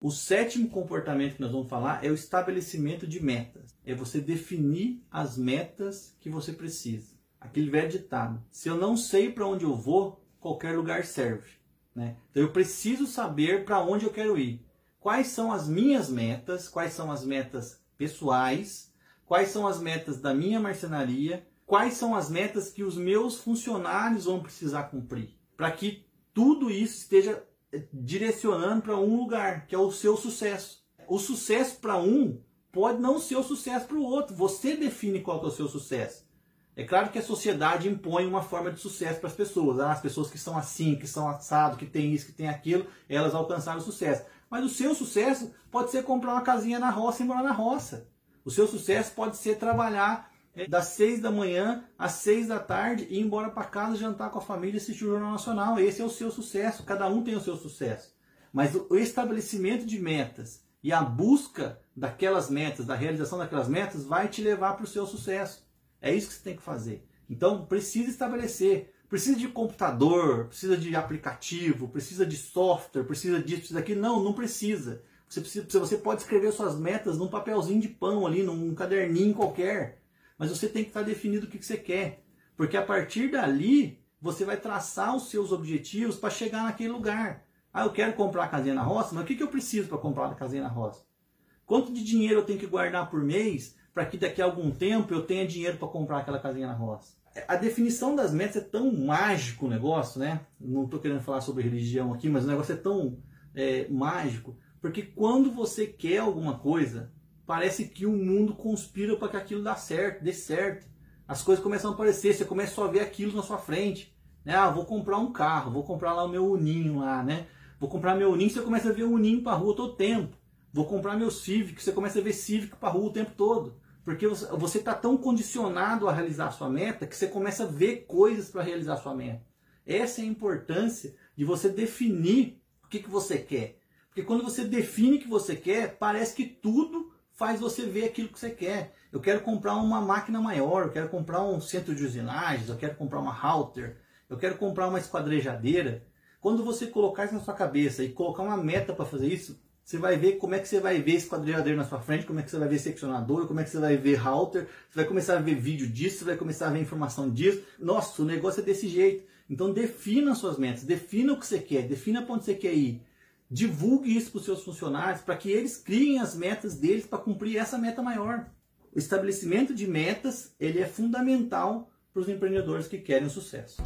O sétimo comportamento que nós vamos falar é o estabelecimento de metas. É você definir as metas que você precisa. Aquele velho ditado: se eu não sei para onde eu vou, qualquer lugar serve. Né? Então eu preciso saber para onde eu quero ir. Quais são as minhas metas? Quais são as metas pessoais? Quais são as metas da minha marcenaria? Quais são as metas que os meus funcionários vão precisar cumprir? Para que tudo isso esteja direcionando para um lugar, que é o seu sucesso. O sucesso para um pode não ser o sucesso para o outro. Você define qual é o seu sucesso. É claro que a sociedade impõe uma forma de sucesso para as pessoas. Ah, as pessoas que são assim, que são assado, que tem isso, que tem aquilo, elas alcançaram o sucesso. Mas o seu sucesso pode ser comprar uma casinha na roça e morar na roça. O seu sucesso pode ser trabalhar das seis da manhã às seis da tarde e ir embora para casa, jantar com a família assistir o Jornal Nacional. Esse é o seu sucesso. Cada um tem o seu sucesso. Mas o estabelecimento de metas e a busca daquelas metas, da realização daquelas metas, vai te levar para o seu sucesso. É isso que você tem que fazer. Então, precisa estabelecer. Precisa de computador, precisa de aplicativo, precisa de software, precisa disso, precisa daquilo. Não, não precisa. Você, precisa, você pode escrever suas metas num papelzinho de pão ali, num caderninho qualquer mas você tem que estar definido o que você quer. Porque a partir dali, você vai traçar os seus objetivos para chegar naquele lugar. Ah, eu quero comprar a casinha na roça, mas o que, eu preciso para comprar a casinha na roça? Quanto de dinheiro eu tenho que guardar por mês para que daqui a algum tempo eu tenha dinheiro para comprar aquela casinha na roça? A definição das metas é tão mágico o negócio, né? Não estou querendo falar sobre religião aqui, mas o negócio é tão é, mágico, porque quando você quer alguma coisa, parece que o mundo conspira para que aquilo dê certo, dê certo. As coisas começam a aparecer, você começa a ver aquilo na sua frente. Né? Ah, vou comprar um carro, vou comprar lá o meu Uninho lá, né? Vou comprar meu Uninho, você começa a ver o Uninho para rua todo tempo. Vou comprar meu Civic, você começa a ver Civic para rua o tempo todo. Porque você está tão condicionado a realizar a sua meta que você começa a ver coisas para realizar a sua meta. Essa é a importância de você definir o que, que você quer. Porque quando você define o que você quer, parece que tudo faz você ver aquilo que você quer. Eu quero comprar uma máquina maior, eu quero comprar um centro de usinagens, eu quero comprar uma router, eu quero comprar uma esquadrejadeira. Quando você colocar isso na sua cabeça e colocar uma meta para fazer isso, você vai ver como é que você vai ver esquadrejadeira na sua frente, como é que você vai ver seccionador, como é que você vai ver router, você vai começar a ver vídeo disso, você vai começar a ver informação disso. Nossa, o negócio é desse jeito. Então defina suas metas, defina o que você quer, defina para onde você quer ir. Divulgue isso para os seus funcionários para que eles criem as metas deles para cumprir essa meta maior. O estabelecimento de metas ele é fundamental para os empreendedores que querem sucesso.